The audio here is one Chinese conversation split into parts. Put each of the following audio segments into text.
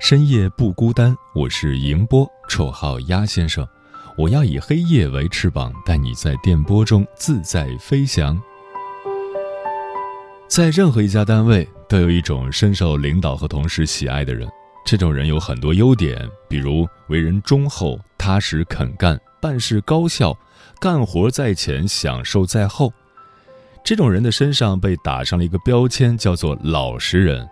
深夜不孤单，我是迎波，绰号鸭先生。我要以黑夜为翅膀，带你在电波中自在飞翔。在任何一家单位，都有一种深受领导和同事喜爱的人。这种人有很多优点，比如为人忠厚、踏实肯干、办事高效、干活在前、享受在后。这种人的身上被打上了一个标签，叫做老实人。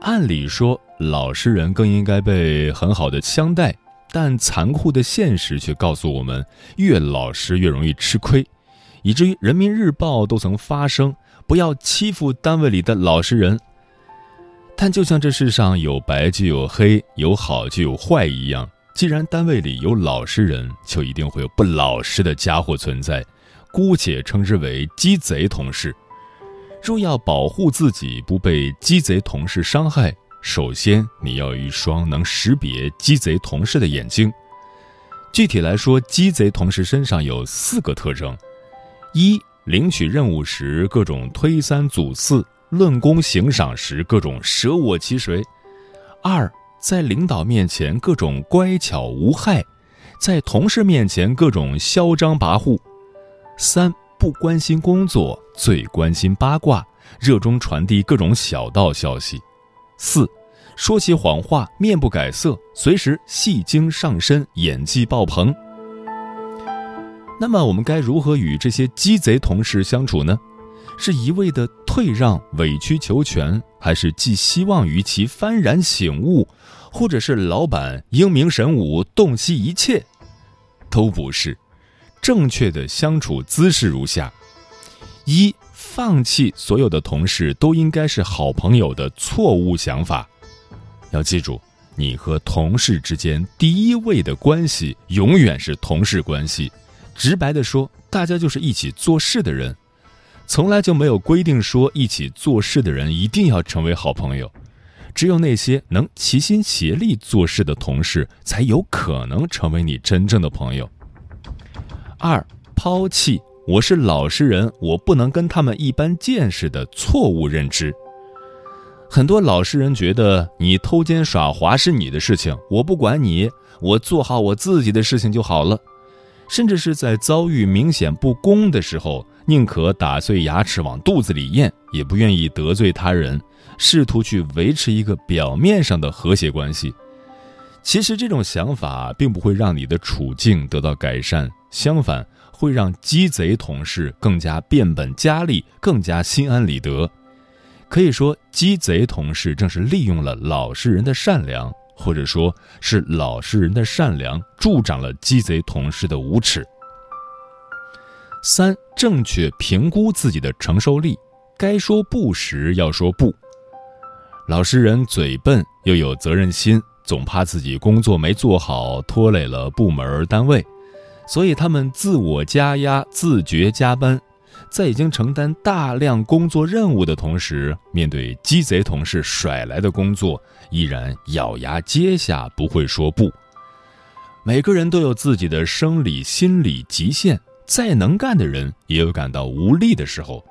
按理说，老实人更应该被很好的相待，但残酷的现实却告诉我们，越老实越容易吃亏，以至于《人民日报》都曾发声，不要欺负单位里的老实人。但就像这世上有白就有黑，有好就有坏一样，既然单位里有老实人，就一定会有不老实的家伙存在，姑且称之为鸡贼同事。若要保护自己不被鸡贼同事伤害，首先你要有一双能识别鸡贼同事的眼睛。具体来说，鸡贼同事身上有四个特征：一、领取任务时各种推三阻四，论功行赏时各种舍我其谁；二、在领导面前各种乖巧无害，在同事面前各种嚣张跋扈；三。不关心工作，最关心八卦，热衷传递各种小道消息。四，说起谎话面不改色，随时戏精上身，演技爆棚。那么我们该如何与这些鸡贼同事相处呢？是一味的退让、委曲求全，还是寄希望于其幡然醒悟，或者是老板英明神武，洞悉一切？都不是。正确的相处姿势如下：一、放弃所有的同事都应该是好朋友的错误想法。要记住，你和同事之间第一位的关系永远是同事关系。直白的说，大家就是一起做事的人，从来就没有规定说一起做事的人一定要成为好朋友。只有那些能齐心协力做事的同事，才有可能成为你真正的朋友。二抛弃我是老实人，我不能跟他们一般见识的错误认知。很多老实人觉得你偷奸耍滑是你的事情，我不管你，我做好我自己的事情就好了。甚至是在遭遇明显不公的时候，宁可打碎牙齿往肚子里咽，也不愿意得罪他人，试图去维持一个表面上的和谐关系。其实这种想法并不会让你的处境得到改善。相反，会让鸡贼同事更加变本加厉，更加心安理得。可以说，鸡贼同事正是利用了老实人的善良，或者说是老实人的善良助长了鸡贼同事的无耻。三、正确评估自己的承受力，该说不时要说不。老实人嘴笨又有责任心，总怕自己工作没做好拖累了部门单位。所以他们自我加压，自觉加班，在已经承担大量工作任务的同时，面对鸡贼同事甩来的工作，依然咬牙接下，不会说不。每个人都有自己的生理、心理极限，再能干的人也有感到无力的时候，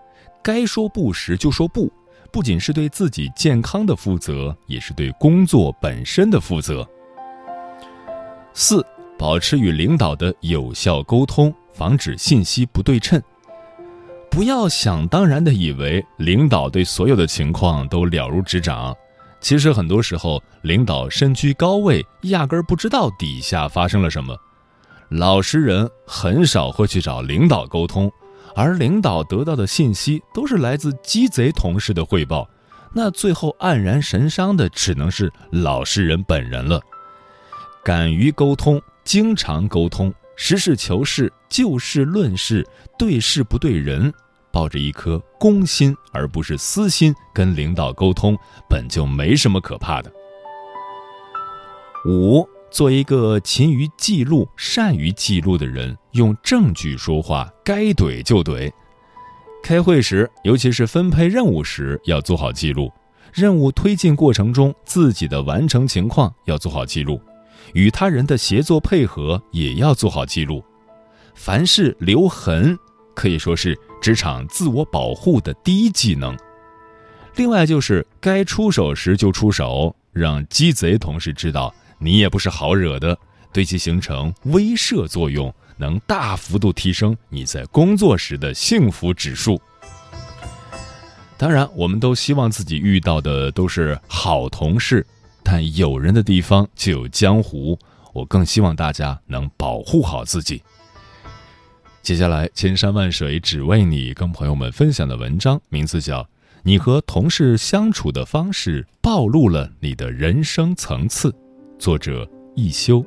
该说不时就说不，不仅是对自己健康的负责，也是对工作本身的负责。四。保持与领导的有效沟通，防止信息不对称。不要想当然的以为领导对所有的情况都了如指掌，其实很多时候，领导身居高位，压根儿不知道底下发生了什么。老实人很少会去找领导沟通，而领导得到的信息都是来自鸡贼同事的汇报。那最后黯然神伤的，只能是老实人本人了。敢于沟通，经常沟通，实事求是，就事论事，对事不对人。抱着一颗公心而不是私心跟领导沟通，本就没什么可怕的。五，做一个勤于记录、善于记录的人，用证据说话，该怼就怼。开会时，尤其是分配任务时，要做好记录；任务推进过程中，自己的完成情况要做好记录；与他人的协作配合也要做好记录。凡事留痕，可以说是。职场自我保护的第一技能，另外就是该出手时就出手，让鸡贼同事知道你也不是好惹的，对其形成威慑作用，能大幅度提升你在工作时的幸福指数。当然，我们都希望自己遇到的都是好同事，但有人的地方就有江湖，我更希望大家能保护好自己。接下来，千山万水只为你，跟朋友们分享的文章名字叫《你和同事相处的方式暴露了你的人生层次》，作者一休。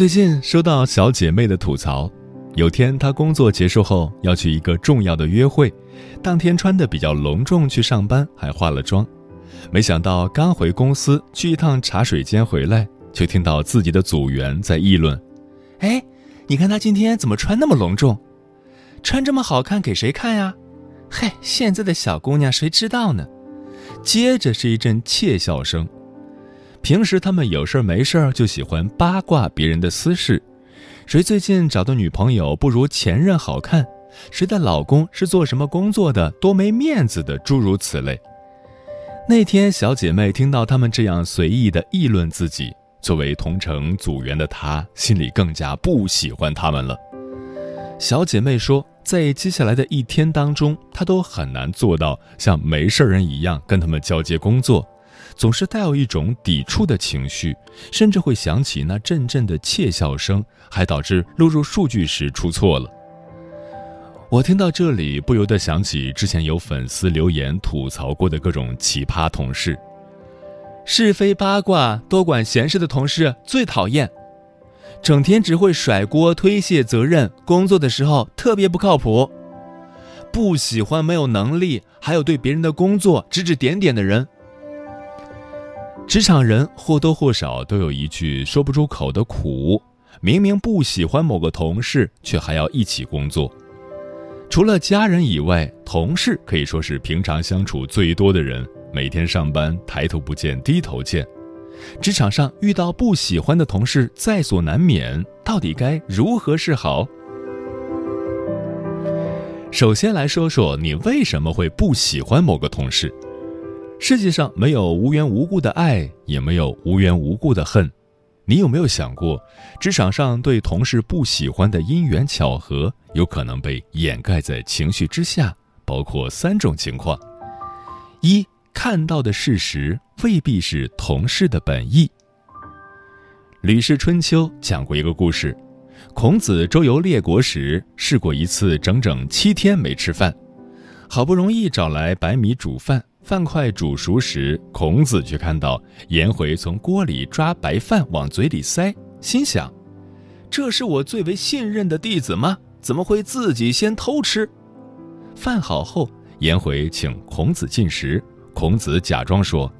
最近收到小姐妹的吐槽，有天她工作结束后要去一个重要的约会，当天穿的比较隆重去上班，还化了妆。没想到刚回公司去一趟茶水间回来，就听到自己的组员在议论：“哎，你看她今天怎么穿那么隆重？穿这么好看给谁看呀？嘿，现在的小姑娘谁知道呢？”接着是一阵窃笑声。平时他们有事没事就喜欢八卦别人的私事，谁最近找的女朋友不如前任好看，谁的老公是做什么工作的，多没面子的，诸如此类。那天小姐妹听到他们这样随意的议论自己，作为同城组员的她心里更加不喜欢他们了。小姐妹说，在接下来的一天当中，她都很难做到像没事人一样跟他们交接工作。总是带有一种抵触的情绪，甚至会想起那阵阵的窃笑声，还导致录入数据时出错了。我听到这里，不由得想起之前有粉丝留言吐槽过的各种奇葩同事：是非八卦、多管闲事的同事最讨厌，整天只会甩锅、推卸责任，工作的时候特别不靠谱，不喜欢没有能力，还有对别人的工作指指点点的人。职场人或多或少都有一句说不出口的苦，明明不喜欢某个同事，却还要一起工作。除了家人以外，同事可以说是平常相处最多的人，每天上班抬头不见低头见。职场上遇到不喜欢的同事在所难免，到底该如何是好？首先来说说你为什么会不喜欢某个同事。世界上没有无缘无故的爱，也没有无缘无故的恨。你有没有想过，职场上对同事不喜欢的因缘巧合，有可能被掩盖在情绪之下？包括三种情况：一看到的事实未必是同事的本意。《吕氏春秋》讲过一个故事：孔子周游列国时，试过一次整整七天没吃饭，好不容易找来白米煮饭。饭快煮熟时，孔子却看到颜回从锅里抓白饭往嘴里塞，心想：“这是我最为信任的弟子吗？怎么会自己先偷吃？”饭好后，颜回请孔子进食，孔子假装说：“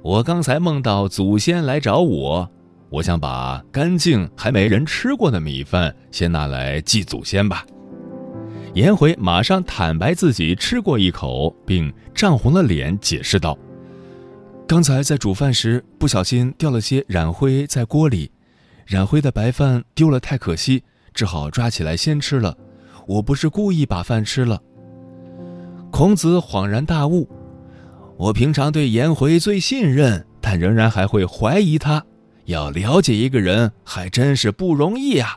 我刚才梦到祖先来找我，我想把干净还没人吃过的米饭先拿来祭祖先吧。”颜回马上坦白自己吃过一口，并涨红了脸解释道：“刚才在煮饭时不小心掉了些染灰在锅里，染灰的白饭丢了太可惜，只好抓起来先吃了。我不是故意把饭吃了。孔子恍然大悟：我平常对颜回最信任，但仍然还会怀疑他。要了解一个人，还真是不容易呀。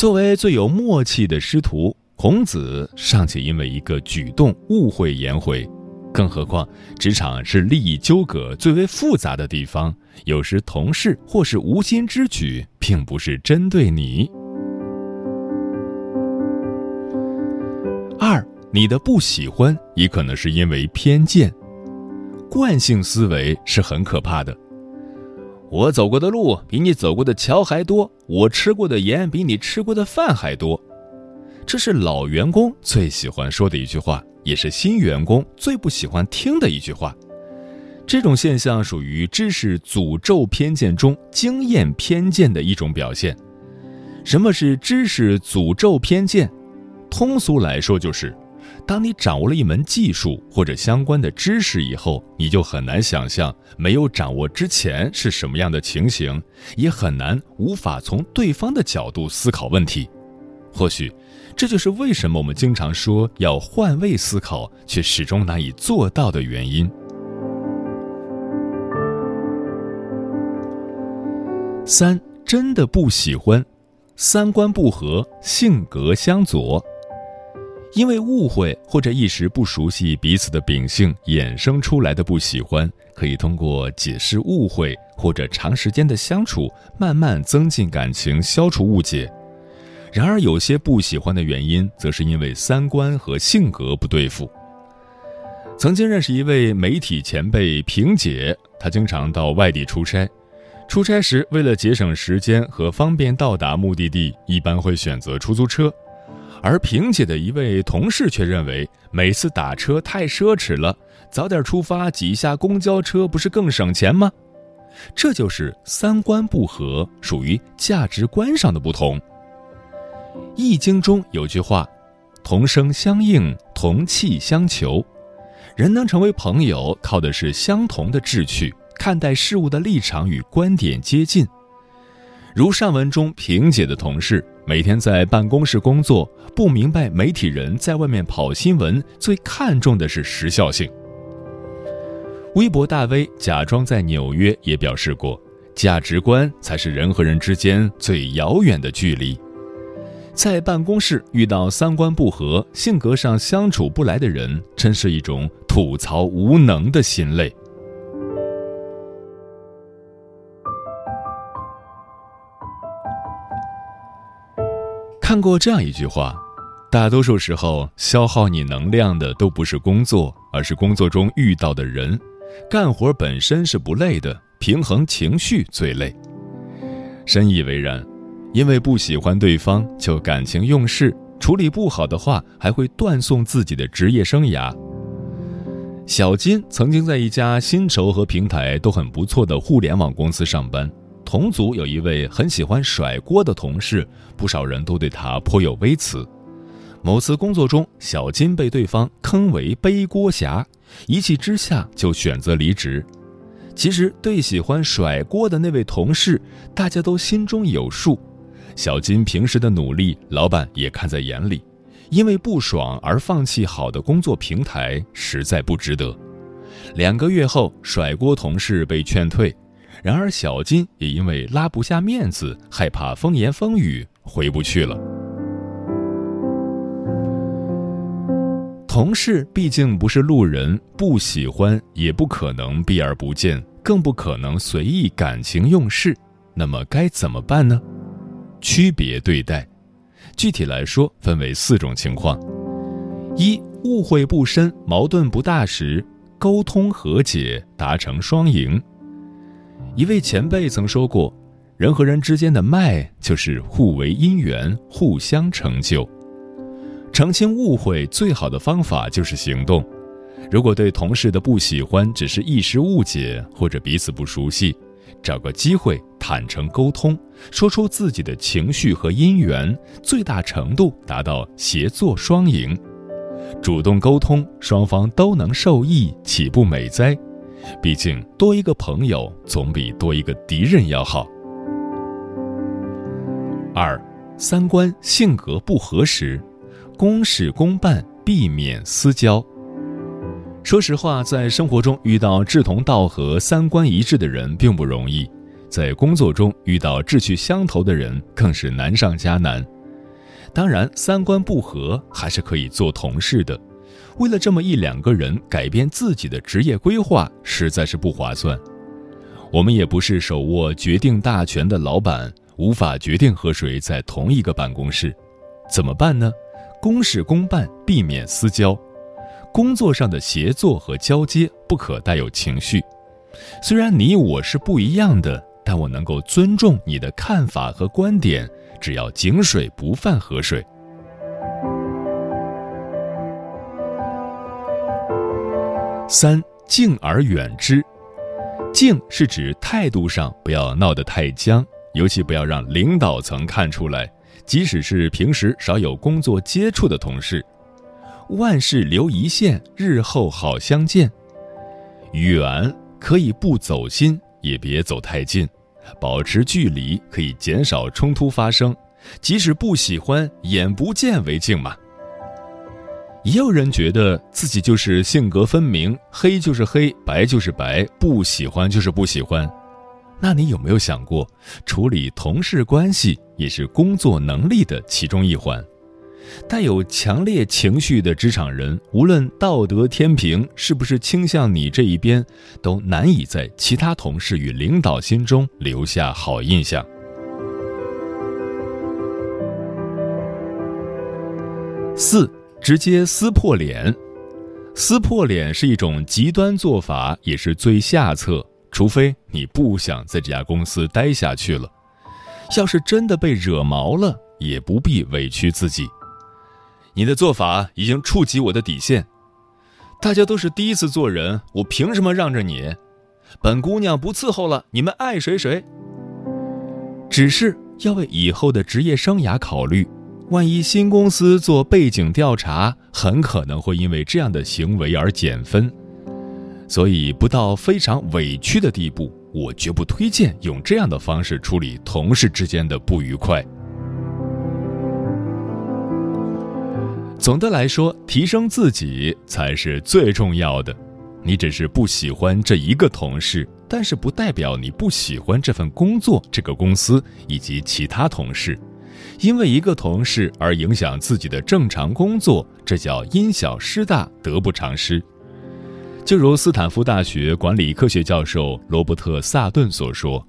作为最有默契的师徒，孔子尚且因为一个举动误会颜回。更何况，职场是利益纠葛最为复杂的地方，有时同事或是无心之举，并不是针对你。二，你的不喜欢也可能是因为偏见，惯性思维是很可怕的。我走过的路比你走过的桥还多，我吃过的盐比你吃过的饭还多，这是老员工最喜欢说的一句话。也是新员工最不喜欢听的一句话。这种现象属于知识诅咒偏见中经验偏见的一种表现。什么是知识诅咒偏见？通俗来说，就是当你掌握了一门技术或者相关的知识以后，你就很难想象没有掌握之前是什么样的情形，也很难无法从对方的角度思考问题。或许。这就是为什么我们经常说要换位思考，却始终难以做到的原因。三真的不喜欢，三观不合，性格相左，因为误会或者一时不熟悉彼此的秉性衍生出来的不喜欢，可以通过解释误会或者长时间的相处，慢慢增进感情，消除误解。然而，有些不喜欢的原因，则是因为三观和性格不对付。曾经认识一位媒体前辈萍姐，她经常到外地出差，出差时为了节省时间和方便到达目的地，一般会选择出租车。而萍姐的一位同事却认为，每次打车太奢侈了，早点出发挤一下公交车不是更省钱吗？这就是三观不合，属于价值观上的不同。《易经》中有句话：“同声相应，同气相求。”人能成为朋友，靠的是相同的志趣，看待事物的立场与观点接近。如上文中萍姐的同事，每天在办公室工作，不明白媒体人在外面跑新闻最看重的是时效性。微博大 V 假装在纽约也表示过：“价值观才是人和人之间最遥远的距离。”在办公室遇到三观不合、性格上相处不来的人，真是一种吐槽无能的心累。看过这样一句话：大多数时候，消耗你能量的都不是工作，而是工作中遇到的人。干活本身是不累的，平衡情绪最累。深以为然。因为不喜欢对方就感情用事，处理不好的话还会断送自己的职业生涯。小金曾经在一家薪酬和平台都很不错的互联网公司上班，同组有一位很喜欢甩锅的同事，不少人都对他颇有微词。某次工作中，小金被对方坑为背锅侠，一气之下就选择离职。其实对喜欢甩锅的那位同事，大家都心中有数。小金平时的努力，老板也看在眼里，因为不爽而放弃好的工作平台，实在不值得。两个月后，甩锅同事被劝退，然而小金也因为拉不下面子，害怕风言风语，回不去了。同事毕竟不是路人，不喜欢也不可能避而不见，更不可能随意感情用事，那么该怎么办呢？区别对待，具体来说分为四种情况：一、误会不深、矛盾不大时，沟通和解，达成双赢。一位前辈曾说过：“人和人之间的脉，就是互为因缘，互相成就。澄清误会最好的方法就是行动。如果对同事的不喜欢只是一时误解，或者彼此不熟悉。”找个机会坦诚沟通，说出自己的情绪和因缘，最大程度达到协作双赢。主动沟通，双方都能受益，岂不美哉？毕竟多一个朋友总比多一个敌人要好。二，三观性格不合时，公事公办，避免私交。说实话，在生活中遇到志同道合、三观一致的人并不容易，在工作中遇到志趣相投的人更是难上加难。当然，三观不合还是可以做同事的。为了这么一两个人改变自己的职业规划，实在是不划算。我们也不是手握决定大权的老板，无法决定和谁在同一个办公室，怎么办呢？公事公办，避免私交。工作上的协作和交接不可带有情绪。虽然你我是不一样的，但我能够尊重你的看法和观点，只要井水不犯河水。三敬而远之，敬是指态度上不要闹得太僵，尤其不要让领导层看出来，即使是平时少有工作接触的同事。万事留一线，日后好相见。远可以不走心，也别走太近，保持距离可以减少冲突发生。即使不喜欢，眼不见为净嘛。也有人觉得自己就是性格分明，黑就是黑，白就是白，不喜欢就是不喜欢。那你有没有想过，处理同事关系也是工作能力的其中一环？带有强烈情绪的职场人，无论道德天平是不是倾向你这一边，都难以在其他同事与领导心中留下好印象。四，直接撕破脸，撕破脸是一种极端做法，也是最下策。除非你不想在这家公司待下去了，要是真的被惹毛了，也不必委屈自己。你的做法已经触及我的底线，大家都是第一次做人，我凭什么让着你？本姑娘不伺候了，你们爱谁谁。只是要为以后的职业生涯考虑，万一新公司做背景调查，很可能会因为这样的行为而减分，所以不到非常委屈的地步，我绝不推荐用这样的方式处理同事之间的不愉快。总的来说，提升自己才是最重要的。你只是不喜欢这一个同事，但是不代表你不喜欢这份工作、这个公司以及其他同事。因为一个同事而影响自己的正常工作，这叫因小失大，得不偿失。就如斯坦福大学管理科学教授罗伯特·萨顿所说：“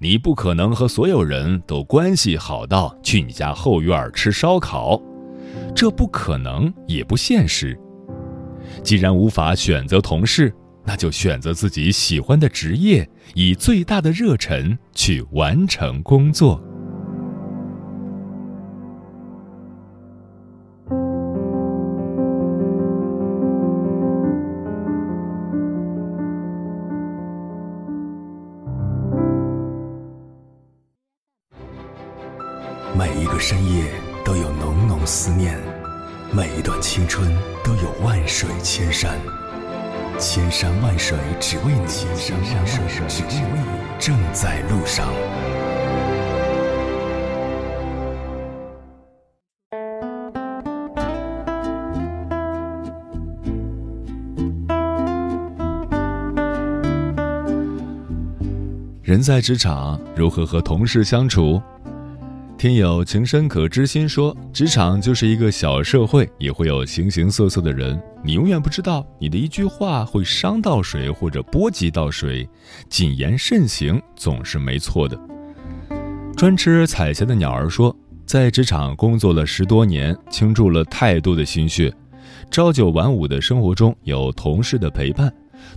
你不可能和所有人都关系好到去你家后院吃烧烤。”这不可能，也不现实。既然无法选择同事，那就选择自己喜欢的职业，以最大的热忱去完成工作。水千山，千山万水只为你，千山万水只为你，正在路上。人在职场，如何和同事相处？听友情深可知心说，职场就是一个小社会，也会有形形色色的人，你永远不知道你的一句话会伤到谁或者波及到谁，谨言慎行总是没错的。专吃彩霞的鸟儿说，在职场工作了十多年，倾注了太多的心血，朝九晚五的生活中有同事的陪伴，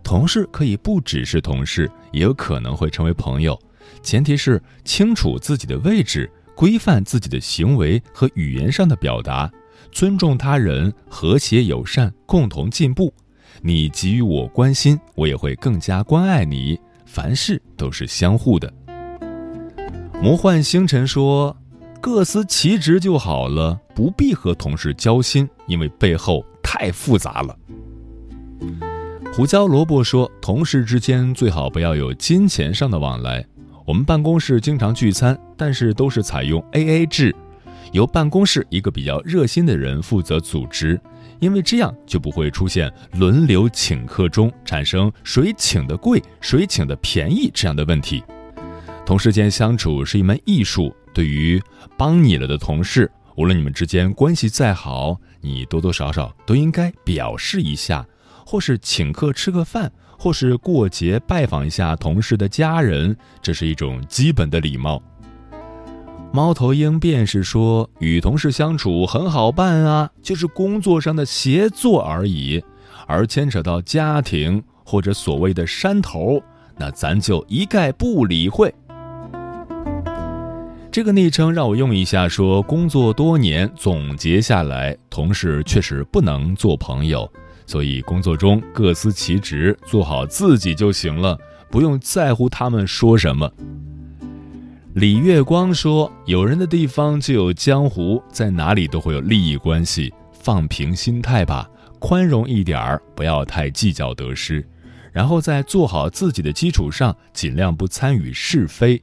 同事可以不只是同事，也有可能会成为朋友，前提是清楚自己的位置。规范自己的行为和语言上的表达，尊重他人，和谐友善，共同进步。你给予我关心，我也会更加关爱你。凡事都是相互的。魔幻星辰说：“各司其职就好了，不必和同事交心，因为背后太复杂了。”胡椒萝卜说：“同事之间最好不要有金钱上的往来。”我们办公室经常聚餐，但是都是采用 A A 制，由办公室一个比较热心的人负责组织，因为这样就不会出现轮流请客中产生谁请的贵、谁请的便宜这样的问题。同事间相处是一门艺术，对于帮你了的同事，无论你们之间关系再好，你多多少少都应该表示一下，或是请客吃个饭。或是过节拜访一下同事的家人，这是一种基本的礼貌。猫头鹰便是说，与同事相处很好办啊，就是工作上的协作而已。而牵扯到家庭或者所谓的山头，那咱就一概不理会。这个昵称让我用一下，说工作多年总结下来，同事确实不能做朋友。所以工作中各司其职，做好自己就行了，不用在乎他们说什么。李月光说：“有人的地方就有江湖，在哪里都会有利益关系，放平心态吧，宽容一点儿，不要太计较得失，然后在做好自己的基础上，尽量不参与是非。”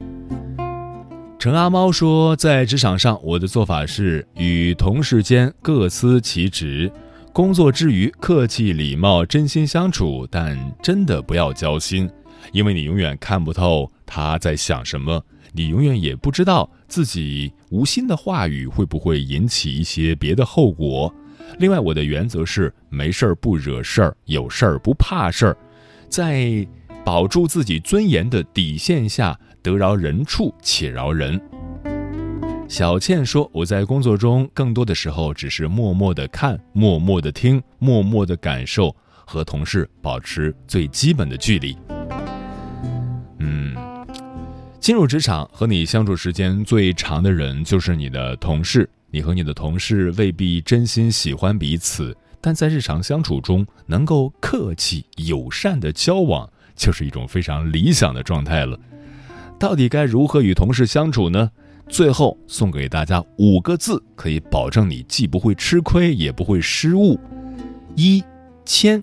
陈阿猫说：“在职场上，我的做法是与同事间各司其职。”工作之余，客气礼貌，真心相处，但真的不要交心，因为你永远看不透他在想什么，你永远也不知道自己无心的话语会不会引起一些别的后果。另外，我的原则是没事儿不惹事儿，有事儿不怕事儿，在保住自己尊严的底线下，得饶人处且饶人。小倩说：“我在工作中更多的时候只是默默的看，默默的听，默默的感受，和同事保持最基本的距离。嗯，进入职场和你相处时间最长的人就是你的同事。你和你的同事未必真心喜欢彼此，但在日常相处中能够客气友善的交往，就是一种非常理想的状态了。到底该如何与同事相处呢？”最后送给大家五个字，可以保证你既不会吃亏，也不会失误。一谦，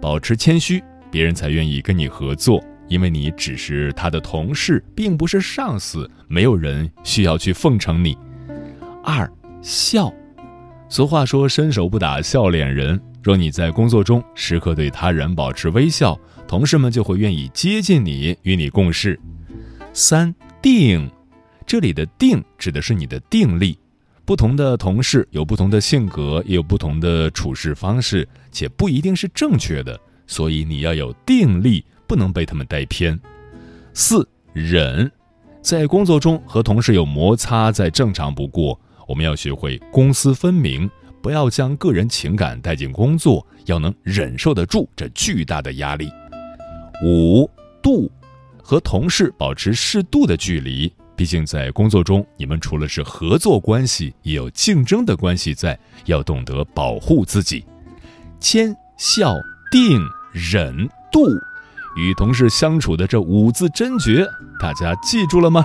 保持谦虚，别人才愿意跟你合作，因为你只是他的同事，并不是上司，没有人需要去奉承你。二笑，俗话说伸手不打笑脸人，若你在工作中时刻对他人保持微笑，同事们就会愿意接近你，与你共事。三定。这里的定指的是你的定力，不同的同事有不同的性格，也有不同的处事方式，且不一定是正确的，所以你要有定力，不能被他们带偏。四忍，在工作中和同事有摩擦再正常不过，我们要学会公私分明，不要将个人情感带进工作，要能忍受得住这巨大的压力。五度，和同事保持适度的距离。毕竟，在工作中，你们除了是合作关系，也有竞争的关系在，要懂得保护自己。谦、孝、定、忍、度，与同事相处的这五字真诀，大家记住了吗？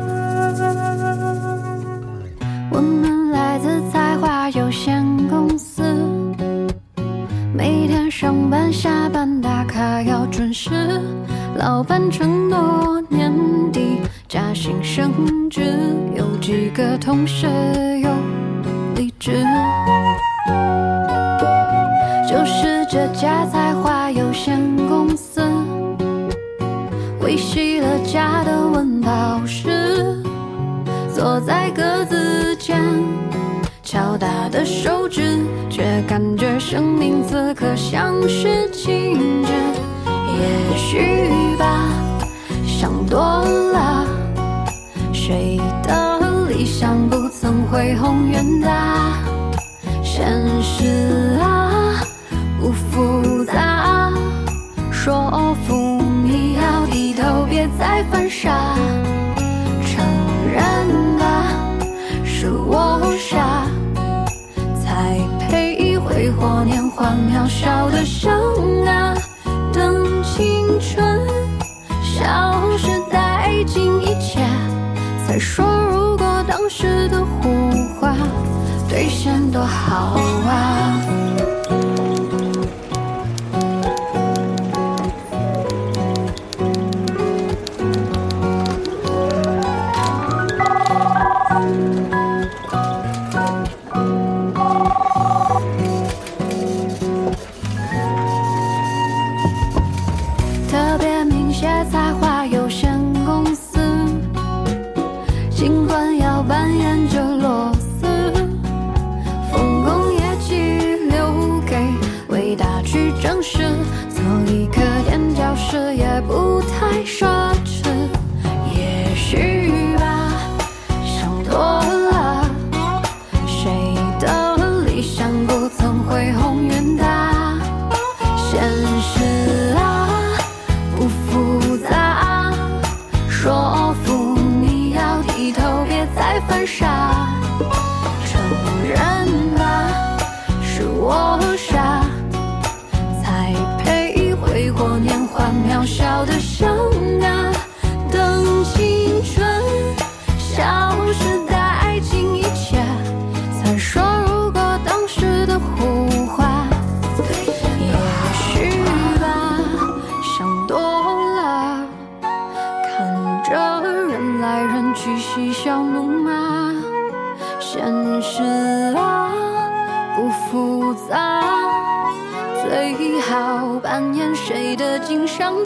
他要准时，老板承诺年底加薪升职，有几个同事有离职，就是这家才华有限公司，维系了家的温饱时，坐在格子间。敲打的手指，却感觉生命此刻像是静止。也许吧，想多了。谁的理想不曾恢宏远大？现实啊，不复杂。说服你要低头，别再犯傻。承认吧，是我傻。才配挥霍年华，渺小的生。尽一切，才说如果当时的胡话兑现多好啊。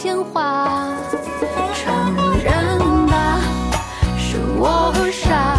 年华承认吧是我傻